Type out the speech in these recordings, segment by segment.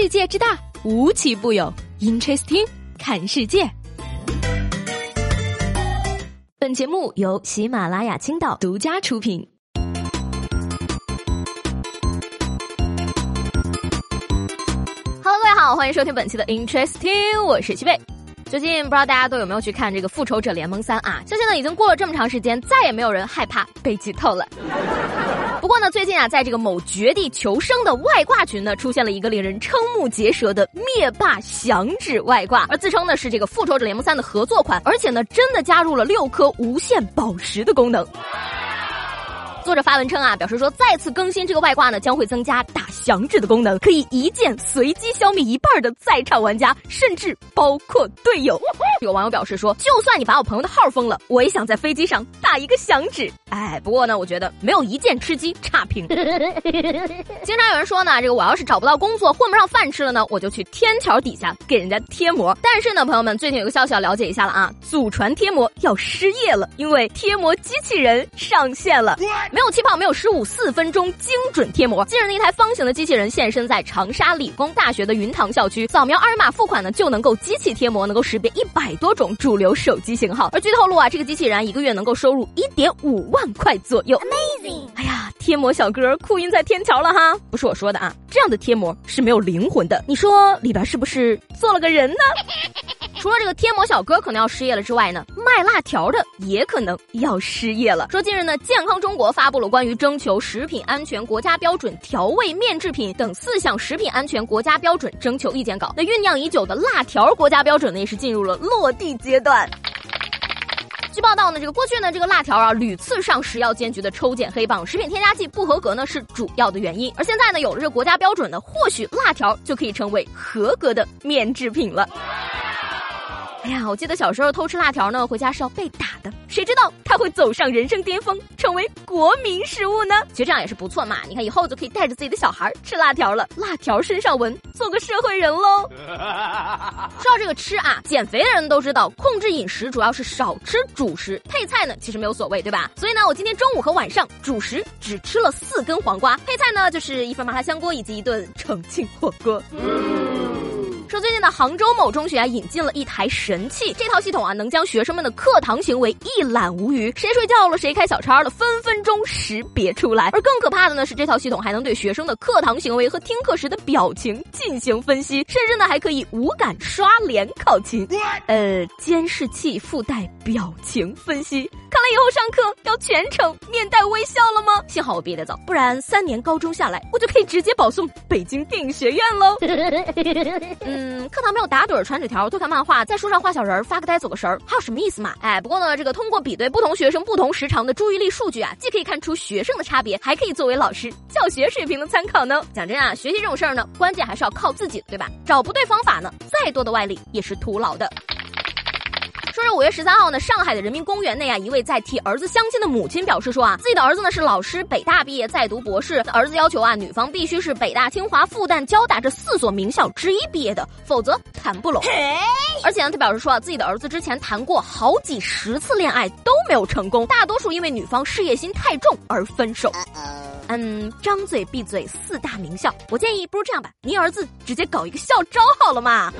世界之大，无奇不有。Interesting，看世界。本节目由喜马拉雅青岛独家出品。Hello，各位好，欢迎收听本期的 Interesting，我是七贝。最近不知道大家都有没有去看这个《复仇者联盟三》啊？相信呢，已经过了这么长时间，再也没有人害怕被剧透了。不过呢，最近啊，在这个某绝地求生的外挂群呢，出现了一个令人瞠目结舌的灭霸响指外挂，而自称呢是这个《复仇者联盟三》的合作款，而且呢，真的加入了六颗无限宝石的功能。作者发文称啊，表示说再次更新这个外挂呢，将会增加打响指的功能，可以一键随机消灭一半的在场玩家，甚至包括队友。有网友表示说，就算你把我朋友的号封了，我也想在飞机上打打一个响指。哎，不过呢，我觉得没有一键吃鸡差评。经常有人说呢，这个我要是找不到工作，混不上饭吃了呢，我就去天桥底下给人家贴膜。但是呢，朋友们，最近有个消息要了解一下了啊，祖传贴膜要失业了，因为贴膜机器人上线了。没有气泡，没有失误，四分钟精准贴膜。近日，一台方形的机器人现身在长沙理工大学的云塘校区，扫描二维码付款呢，就能够机器贴膜，能够识别一百多种主流手机型号。而据透露啊，这个机器人一个月能够收入一点五万块左右。Amazing！哎呀，贴膜小哥哭晕在天桥了哈！不是我说的啊，这样的贴膜是没有灵魂的。你说里边是不是做了个人呢？除了这个贴膜小哥可能要失业了之外呢，卖辣条的也可能要失业了。说近日呢，健康中国发布了关于征求食品安全国家标准调味面制品等四项食品安全国家标准征求意见稿。那酝酿已久的辣条国家标准呢，也是进入了落地阶段。据报道呢，这个过去呢，这个辣条啊屡次上食药监局的抽检黑榜，食品添加剂不合格呢是主要的原因。而现在呢，有了这个国家标准呢，或许辣条就可以成为合格的面制品了。哎呀，我记得小时候偷吃辣条呢，回家是要被打的。谁知道他会走上人生巅峰，成为国民食物呢？其实这样也是不错嘛。你看以后就可以带着自己的小孩吃辣条了，辣条身上纹，做个社会人喽。说到这个吃啊，减肥的人都知道，控制饮食主要是少吃主食，配菜呢其实没有所谓，对吧？所以呢，我今天中午和晚上主食只吃了四根黄瓜，配菜呢就是一份麻辣香锅以及一顿重庆火锅。说最近的杭州某中学啊引进了一台神器，这套系统啊能将学生们的课堂行为一览无余，谁睡觉了，谁开小差了，分分钟识别出来。而更可怕的呢是，这套系统还能对学生的课堂行为和听课时的表情进行分析，甚至呢还可以无感刷脸考勤。呃，监视器附带表情分析，看来以后上课要全程面带微笑了吗？幸好我毕业的早，不然三年高中下来，我就可以直接保送北京电影学院喽。嗯，嗯课堂没有打盹、传纸条、偷看漫画，在书上画小人、发个呆、走个神儿，还有什么意思嘛？哎，不过呢，这个通过比对不同学生不同时长的注意力数据啊，既可以看出学生的差别，还可以作为老师教学水平的参考呢。讲真啊，学习这种事儿呢，关键还是要靠自己，对吧？找不对方法呢，再多的外力也是徒劳的。说是五月十三号呢，上海的人民公园内啊，一位在替儿子相亲的母亲表示说啊，自己的儿子呢是老师，北大毕业，在读博士。儿子要求啊，女方必须是北大、清华、复旦、交大这四所名校之一毕业的，否则谈不拢。而且呢，他表示说啊，自己的儿子之前谈过好几十次恋爱都没有成功，大多数因为女方事业心太重而分手。嗯，张嘴闭嘴四大名校，我建议不如这样吧，您儿子直接搞一个校招好了嘛。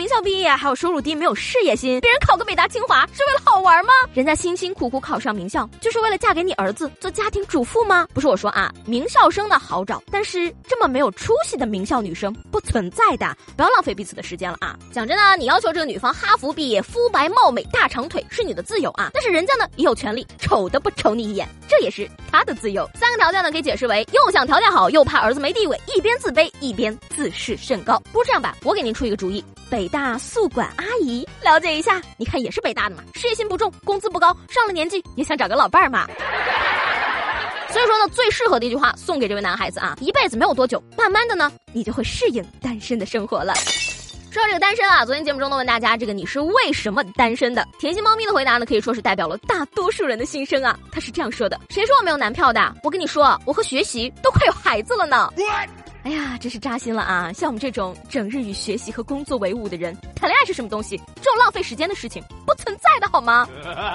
名校毕业还有收入低，没有事业心，别人考个北大清华是为了好玩吗？人家辛辛苦苦考上名校，就是为了嫁给你儿子做家庭主妇吗？不是我说啊，名校生的好找，但是这么没有出息的名校女生不存在的，不要浪费彼此的时间了啊！讲真的，你要求这个女方哈佛毕业，肤白貌美，大长腿是你的自由啊，但是人家呢也有权利丑都不瞅你一眼，这也是她的自由。三个条件呢可以解释为又想条件好，又怕儿子没地位，一边自卑一边自视甚高。不如这样吧，我给您出一个主意，北大宿管阿姨，了解一下，你看也是北大的嘛，事业心不重，工资不高，上了年纪也想找个老伴儿嘛。所以说呢，最适合的一句话送给这位男孩子啊，一辈子没有多久，慢慢的呢，你就会适应单身的生活了。说到这个单身啊，昨天节目中呢问大家，这个你是为什么单身的？甜心猫咪的回答呢，可以说是代表了大多数人的心声啊。他是这样说的：谁说我没有男票的？我跟你说，我和学习都快有孩子了呢。哎呀，真是扎心了啊！像我们这种整日与学习和工作为伍的人，谈恋爱是什么东西？这种浪费时间的事情不存在的好吗？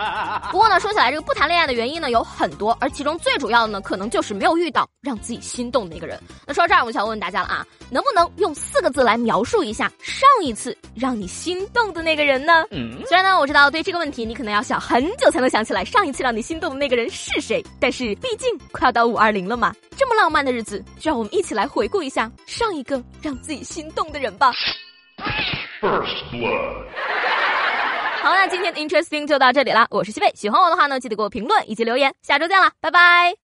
不过呢，说起来，这个不谈恋爱的原因呢有很多，而其中最主要的呢，可能就是没有遇到让自己心动的那个人。那说到这儿，我想问问大家了啊，能不能用四个字来描述一下上一次让你心动的那个人呢？虽然呢，我知道对这个问题你可能要想很久才能想起来上一次让你心动的那个人是谁，但是毕竟快要到五二零了嘛。这么浪漫的日子，就让我们一起来回顾一下上一个让自己心动的人吧。First blood 好，那今天的 Interesting 就到这里了。我是西贝，喜欢我的话呢，记得给我评论以及留言。下周见了，拜拜。